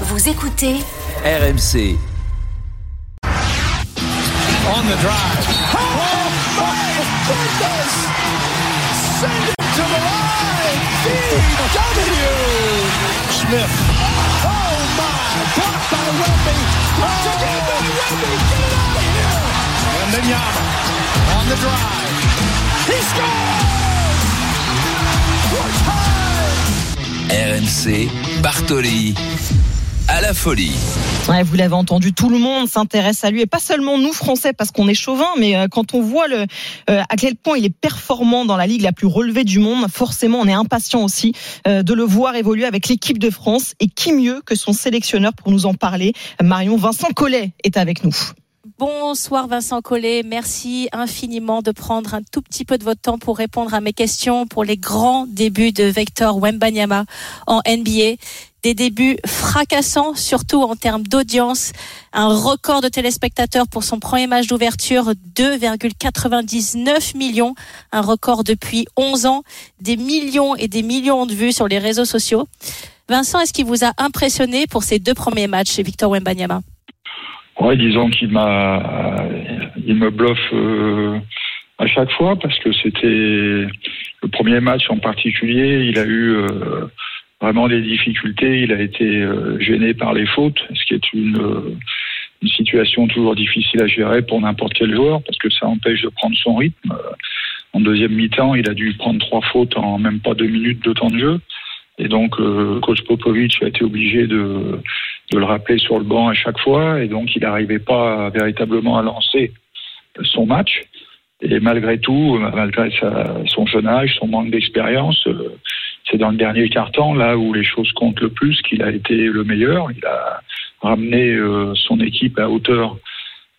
Vous écoutez RMC. On the drive. Oh, my goodness! Send it to the line. DW. Smith. Oh my! Blocked by Wemby. Blocked again by Wemby. Get it out of here! And then Yama on the drive. He scores! What time? RMC. Bartoli. À la folie. Ouais, vous l'avez entendu, tout le monde s'intéresse à lui et pas seulement nous Français parce qu'on est chauvin, mais euh, quand on voit le, euh, à quel point il est performant dans la ligue la plus relevée du monde, forcément on est impatient aussi euh, de le voir évoluer avec l'équipe de France. Et qui mieux que son sélectionneur pour nous en parler? Marion Vincent Collet est avec nous. Bonsoir Vincent Collet, merci infiniment de prendre un tout petit peu de votre temps pour répondre à mes questions pour les grands débuts de Vector Wembanyama en NBA. Des débuts fracassants, surtout en termes d'audience. Un record de téléspectateurs pour son premier match d'ouverture, 2,99 millions. Un record depuis 11 ans. Des millions et des millions de vues sur les réseaux sociaux. Vincent, est-ce qu'il vous a impressionné pour ces deux premiers matchs chez Victor Wembanyama? Ouais, disons qu'il m'a, il me bluffe euh, à chaque fois parce que c'était le premier match en particulier. Il a eu euh, vraiment des difficultés. Il a été euh, gêné par les fautes, ce qui est une, euh, une situation toujours difficile à gérer pour n'importe quel joueur parce que ça empêche de prendre son rythme. En deuxième mi-temps, il a dû prendre trois fautes en même pas deux minutes de temps de jeu. Et donc, euh, coach Popovic a été obligé de, de le rappeler sur le banc à chaque fois. Et donc, il n'arrivait pas véritablement à lancer son match. Et malgré tout, malgré sa, son jeune âge, son manque d'expérience, euh, c'est dans le dernier quart-temps, là où les choses comptent le plus, qu'il a été le meilleur. Il a ramené euh, son équipe à hauteur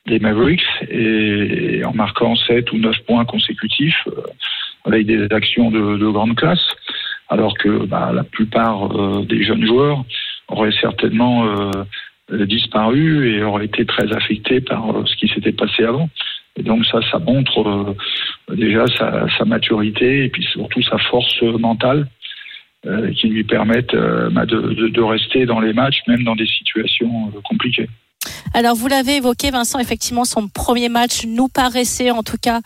des Mavericks et, en marquant 7 ou 9 points consécutifs euh, avec des actions de, de grande classe alors que bah, la plupart euh, des jeunes joueurs auraient certainement euh, disparu et auraient été très affectés par euh, ce qui s'était passé avant. Et donc ça, ça montre déjà sa, maturité et puis surtout sa force mentale qui lui permettent bah, de, rester dans les matchs, même dans des situations compliquées. Alors vous l'avez évoqué, Vincent, effectivement, son premier match nous paraissait en tout cas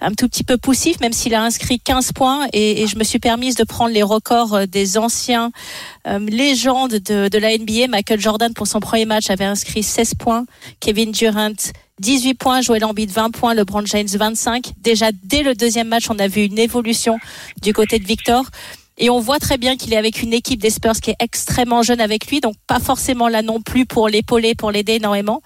un tout petit peu poussif, même s'il a inscrit 15 points. Et, je me suis permise de prendre les records des anciens euh, légendes de, de, la NBA. Michael Jordan, pour son premier match, avait inscrit 16 points. Kevin Durant, 18 points, Joel Embiid 20 points, LeBron James 25. Déjà dès le deuxième match, on a vu une évolution du côté de Victor. Et on voit très bien qu'il est avec une équipe des Spurs qui est extrêmement jeune avec lui, donc pas forcément là non plus pour l'épauler, pour l'aider énormément.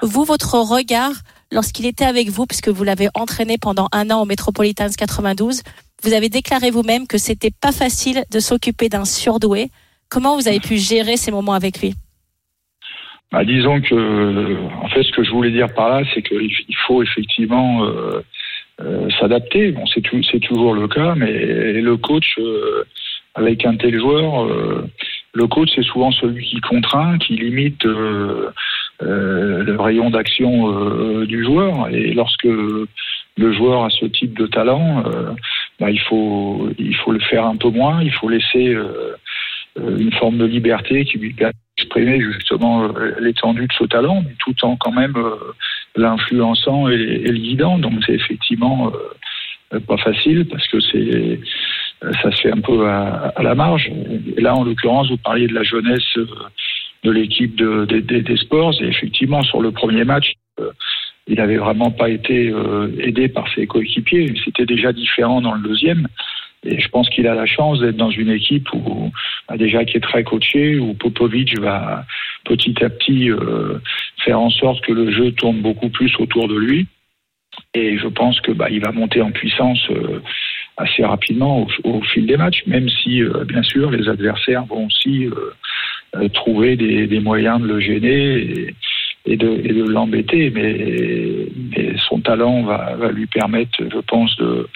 Vous, votre regard, lorsqu'il était avec vous, puisque vous l'avez entraîné pendant un an au Metropolitans 92, vous avez déclaré vous-même que c'était pas facile de s'occuper d'un surdoué. Comment vous avez pu gérer ces moments avec lui? Bah, Disons que, en fait, ce que je voulais dire par là, c'est qu'il faut effectivement euh, euh, s'adapter. Bon, c'est c'est toujours le cas, mais le coach euh, avec un tel joueur, euh, le coach c'est souvent celui qui contraint, qui limite euh, le rayon d'action du joueur. Et lorsque le joueur a ce type de talent, bah, il faut il faut le faire un peu moins. Il faut laisser une forme de liberté qui lui permet d'exprimer justement l'étendue de ce talent, mais tout en quand même l'influençant et, le guidant. Donc c'est effectivement euh, pas facile parce que c'est ça se fait un peu à, à, la marge. Et là, en l'occurrence, vous parliez de la jeunesse de l'équipe de, de, de, des sports. Et effectivement, sur le premier match, euh, il n'avait vraiment pas été euh, aidé par ses coéquipiers. C'était déjà différent dans le deuxième. Et je pense qu'il a la chance d'être dans une équipe où, bah, déjà qui est très coachée, où Popovic va petit à petit euh, faire en sorte que le jeu tourne beaucoup plus autour de lui. Et je pense que bah, il va monter en puissance euh, assez rapidement au, fil des matchs, même si euh, bien sûr les adversaires vont aussi trouver des, moyens de le gêner et, de, l'embêter. Mais, son talent va, lui permettre, je pense, de,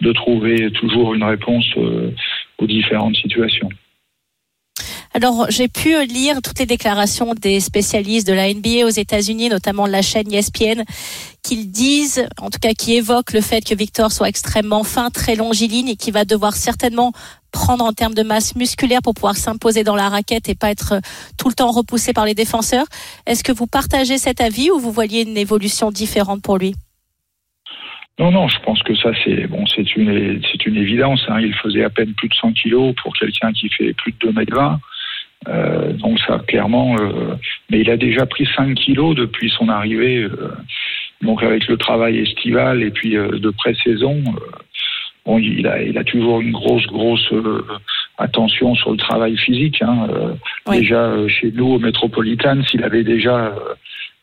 de trouver toujours une réponse aux différentes situations. Alors, j'ai pu lire toutes les déclarations des spécialistes de la NBA aux États-Unis, notamment de la chaîne ESPN, qu'ils disent, en tout cas qui évoquent le fait que Victor soit extrêmement fin, très longiligne et qui va devoir certainement prendre en termes de masse musculaire pour pouvoir s'imposer dans la raquette et pas être tout le temps repoussé par les défenseurs. Est-ce que vous partagez cet avis ou vous voyez une évolution différente pour lui? Non, non, je pense que ça c'est bon, c'est une c'est une évidence. Hein. Il faisait à peine plus de 100 kilos pour quelqu'un qui fait plus de 2 mètres 20. Euh, donc ça clairement, euh, mais il a déjà pris 5 kilos depuis son arrivée. Euh, donc avec le travail estival et puis euh, de pré-saison, bon, il a il a toujours une grosse grosse attention sur le travail physique. Hein. Oui. Déjà chez nous au Metropolitan, s'il avait déjà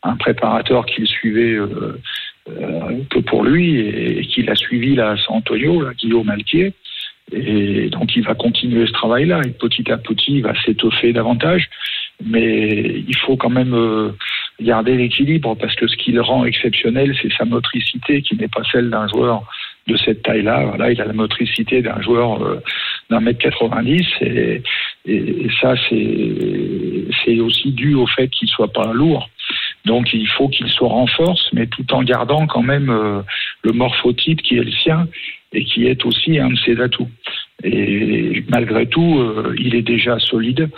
un préparateur qui le suivait euh, que pour lui et, qu'il a suivi là à San Antonio, là, Guillaume Altier. Et donc il va continuer ce travail-là et petit à petit il va s'étoffer davantage. Mais il faut quand même euh, garder l'équilibre parce que ce qui le rend exceptionnel, c'est sa motricité qui n'est pas celle d'un joueur de cette taille-là. Voilà, il a la motricité d'un joueur euh, d'un mètre 90 et, et, et ça c'est aussi dû au fait qu'il soit pas lourd. Donc il faut qu'il se renforce, mais tout en gardant quand même euh, le morphotype qui est le sien et qui est aussi un de ses atouts. Et malgré tout, euh, il est déjà solide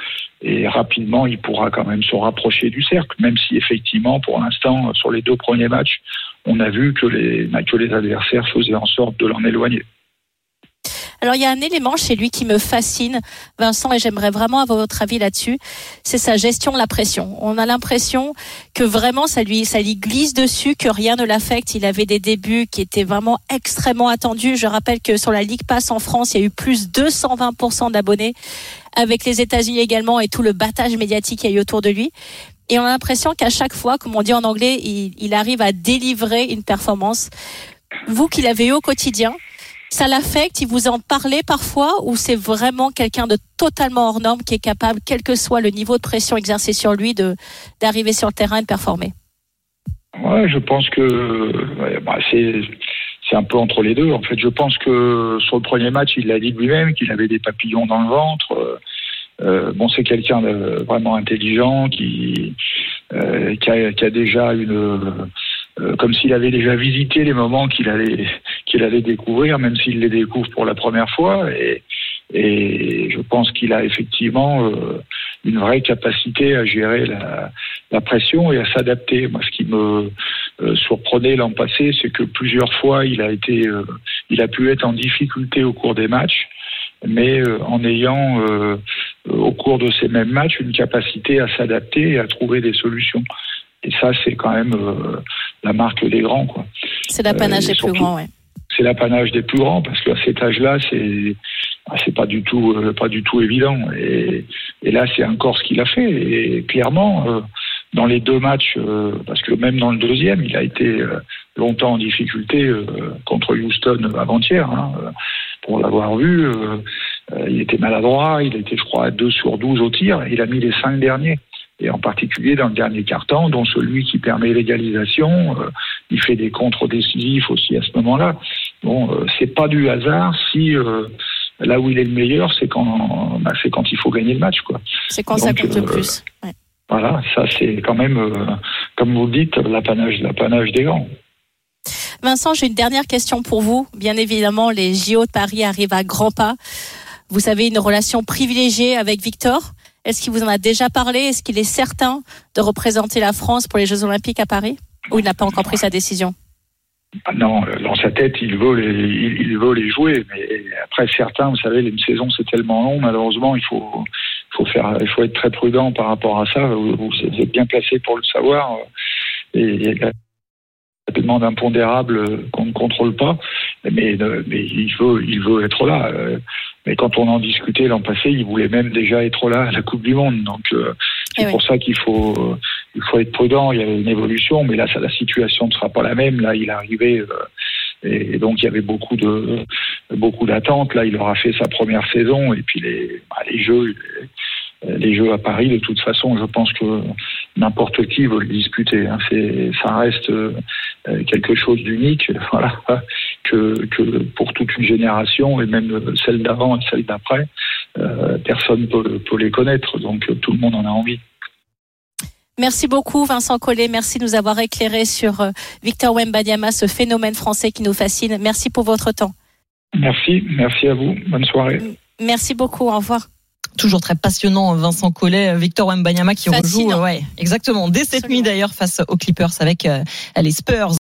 et rapidement, il pourra quand même se rapprocher du cercle, même si effectivement, pour l'instant, sur les deux premiers matchs, on a vu que les, que les adversaires faisaient en sorte de l'en éloigner. Alors il y a un élément chez lui qui me fascine, Vincent, et j'aimerais vraiment avoir votre avis là-dessus. C'est sa gestion de la pression. On a l'impression que vraiment ça lui, ça lui glisse dessus, que rien ne l'affecte. Il avait des débuts qui étaient vraiment extrêmement attendus. Je rappelle que sur la Ligue Pass en France, il y a eu plus de 220% d'abonnés, avec les États-Unis également et tout le battage médiatique qu'il y a eu autour de lui. Et on a l'impression qu'à chaque fois, comme on dit en anglais, il, il arrive à délivrer une performance. Vous qui l'avez eu au quotidien, ça l'affecte Il vous en parlez parfois ou c'est vraiment quelqu'un de totalement hors norme qui est capable, quel que soit le niveau de pression exercé sur lui, d'arriver sur le terrain et de performer? Ouais, je pense que bah, c'est un peu entre les deux. En fait, je pense que sur le premier match, il l'a dit lui-même qu'il avait des papillons dans le ventre. Euh, bon, c'est quelqu'un de vraiment intelligent qui euh, a, déjà une euh, comme s'il avait déjà visité les moments qu'il allait qu'il allait découvrir, même s'il les découvre pour la première fois. Et, et je pense qu'il a effectivement euh, une vraie capacité à gérer la, la pression et à s'adapter. Moi, ce qui me euh, surprenait l'an passé, c'est que plusieurs fois, il a été, euh, il a pu être en difficulté au cours des matchs, mais euh, en ayant au cours de ces mêmes matchs une capacité à s'adapter et à trouver des solutions. Et ça, c'est quand même la marque des grands, quoi. C'est l'apanage des plus grands, ouais. C'est l'apanage des plus grands parce qu'à cet âge-là, c'est c'est pas du tout euh, pas du tout évident. Et, là, c'est encore ce qu'il a fait. Et clairement, euh, dans les deux matchs, euh, parce que même dans le deuxième, il a été longtemps en difficulté contre Houston avant-hier. Hein, pour l'avoir vu, il était maladroit. Il était, je crois, à 2 sur 12 au tir. Il a mis les cinq derniers et en particulier dans le dernier quart-temps, dont celui qui permet l'égalisation. Il fait des contres décisifs aussi à ce moment-là. Bon, euh, c'est pas du hasard si euh, là où il est le meilleur, c'est quand, bah, c'est quand il faut gagner le match, quoi. C'est quand ça compte le euh, plus. Ouais. Voilà, ça c'est quand même, comme vous le dites, l'apanage, l'apanage des grands. Vincent, j'ai une dernière question pour vous. Bien évidemment, les JO de Paris arrivent à grands pas. Vous avez une relation privilégiée avec Victor. Est-ce qu'il vous en a déjà parlé? Est-ce qu'il est certain de représenter la France pour les Jeux Olympiques à Paris? Ou il n'a pas encore pris sa décision? Ah non, euh, dans sa tête, il veut les, il, il veut les jouer, mais après certains, vous savez, les saisons c'est tellement long, malheureusement, il faut, faut faire, il faut être très prudent par rapport à ça. Vous, vous êtes bien placé pour le savoir. euh, Et il y a tellement d'impondérables qu'on ne contrôle pas, mais, euh, mais il veut, il veut être là. euh, Mais quand on en discutait l'an passé, il voulait même déjà être là à la Coupe du Monde. Donc c'est Eh oui. pour ça qu'il faut, il faut être prudent. Il y a une évolution, mais là, ça, la situation ne sera pas la même. Là, il est arrivé. euh, et donc il y avait beaucoup de beaucoup d'attentes. Là, il aura fait sa première saison et puis les bah, les jeux les, les jeux à Paris. De toute façon, je pense que n'importe qui veut le disputer. Hein. C'est ça reste euh, quelque chose d'unique. Voilà que que pour toute une génération et même celle d'avant et celle d'après. euh, personne peut, peut les connaître, donc tout le monde en a envie. Merci beaucoup Vincent Collet, merci de nous avoir éclairé sur euh, Victor Wembanyama, ce phénomène français qui nous fascine. Merci pour votre temps. Merci, merci à vous. Bonne soirée. Merci beaucoup, au revoir. Toujours très passionnant, Vincent Collet, Victor Wembanyama qui Fascinant. rejoue, ouais, exactement, dès cette Absolument. nuit d'ailleurs face aux Clippers avec euh, les Spurs.